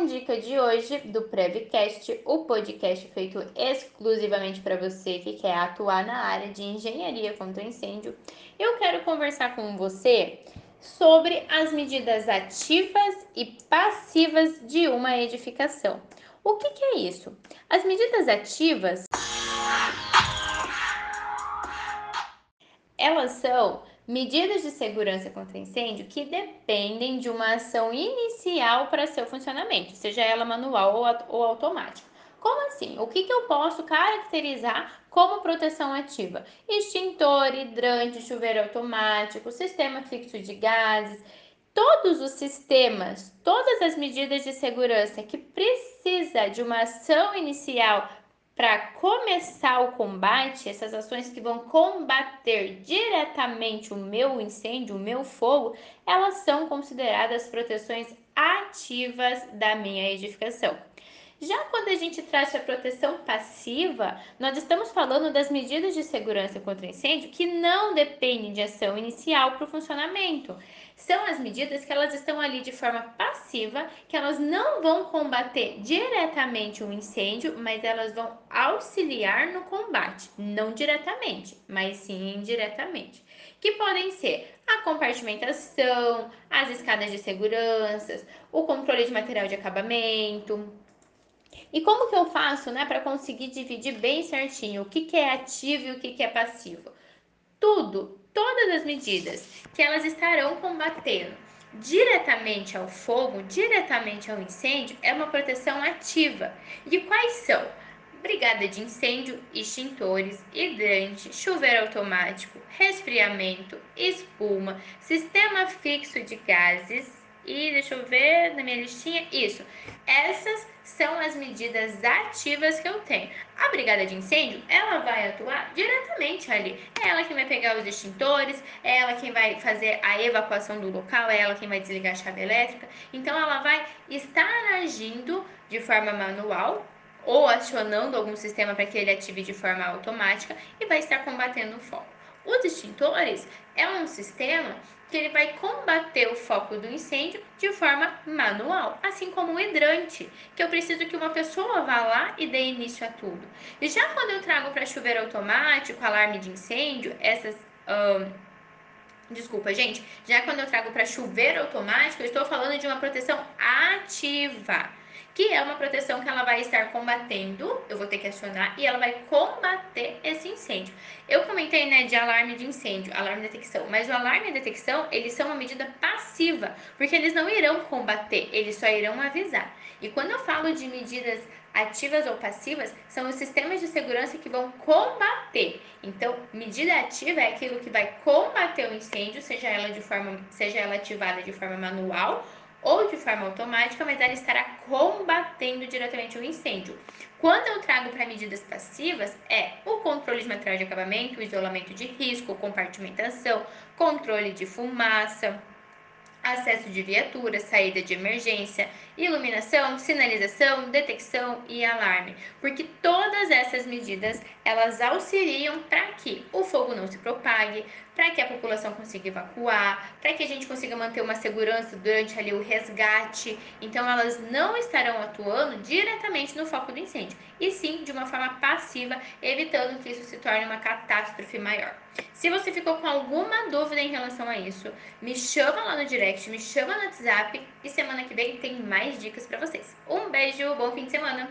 com dica de hoje do Prevcast, o podcast feito exclusivamente para você que quer atuar na área de engenharia contra incêndio. Eu quero conversar com você sobre as medidas ativas e passivas de uma edificação. O que, que é isso? As medidas ativas elas são medidas de segurança contra incêndio que dependem de uma ação inicial para seu funcionamento, seja ela manual ou automática. Como assim? O que, que eu posso caracterizar como proteção ativa? Extintor, hidrante, chuveiro automático, sistema fixo de gases, todos os sistemas, todas as medidas de segurança que precisa de uma ação inicial para começar o combate, essas ações que vão combater diretamente o meu incêndio, o meu fogo, elas são consideradas proteções ativas da minha edificação. Já quando a gente traz a proteção passiva, nós estamos falando das medidas de segurança contra incêndio que não dependem de ação inicial para o funcionamento. São as medidas que elas estão ali de forma passiva, que elas não vão combater diretamente o incêndio, mas elas vão auxiliar no combate, não diretamente, mas sim indiretamente. Que podem ser a compartimentação, as escadas de segurança, o controle de material de acabamento, e como que eu faço, né, para conseguir dividir bem certinho o que, que é ativo e o que, que é passivo? Tudo, todas as medidas que elas estarão combatendo diretamente ao fogo, diretamente ao incêndio, é uma proteção ativa. E quais são? Brigada de incêndio, extintores, hidrante, chuveiro automático, resfriamento, espuma, sistema fixo de gases, e deixa eu ver na minha listinha. Isso. Essas são as medidas ativas que eu tenho. A brigada de incêndio, ela vai atuar diretamente ali. É ela quem vai pegar os extintores, é ela quem vai fazer a evacuação do local, é ela quem vai desligar a chave elétrica. Então ela vai estar agindo de forma manual ou acionando algum sistema para que ele ative de forma automática e vai estar combatendo o fogo. Os extintores é um sistema que ele vai combater o foco do incêndio de forma manual, assim como o hidrante, que eu preciso que uma pessoa vá lá e dê início a tudo. E já quando eu trago para chuveiro automático, alarme de incêndio, essas Desculpa, gente. Já quando eu trago para chuveiro automático, eu estou falando de uma proteção ativa que é uma proteção que ela vai estar combatendo, eu vou ter que acionar, e ela vai combater esse incêndio. Eu comentei, né, de alarme de incêndio, alarme de detecção, mas o alarme e detecção, eles são uma medida passiva, porque eles não irão combater, eles só irão avisar. E quando eu falo de medidas ativas ou passivas, são os sistemas de segurança que vão combater. Então, medida ativa é aquilo que vai combater o incêndio, seja ela de forma, seja ela ativada de forma manual ou de forma automática, mas ela estará combatendo diretamente o incêndio. Quando eu trago para medidas passivas, é o controle de material de acabamento, o isolamento de risco, compartimentação, controle de fumaça, acesso de viatura, saída de emergência, iluminação, sinalização, detecção e alarme, porque todas essas medidas elas auxiliam para que o fogo não se propague, para que a população consiga evacuar, para que a gente consiga manter uma segurança durante ali o resgate. Então elas não estarão atuando diretamente no foco do incêndio, e sim de uma forma passiva, evitando que isso se torne uma catástrofe maior. Se você ficou com alguma dúvida em relação a isso, me chama lá no direct, me chama no WhatsApp e semana que vem tem mais dicas para vocês. Um beijo, bom fim de semana!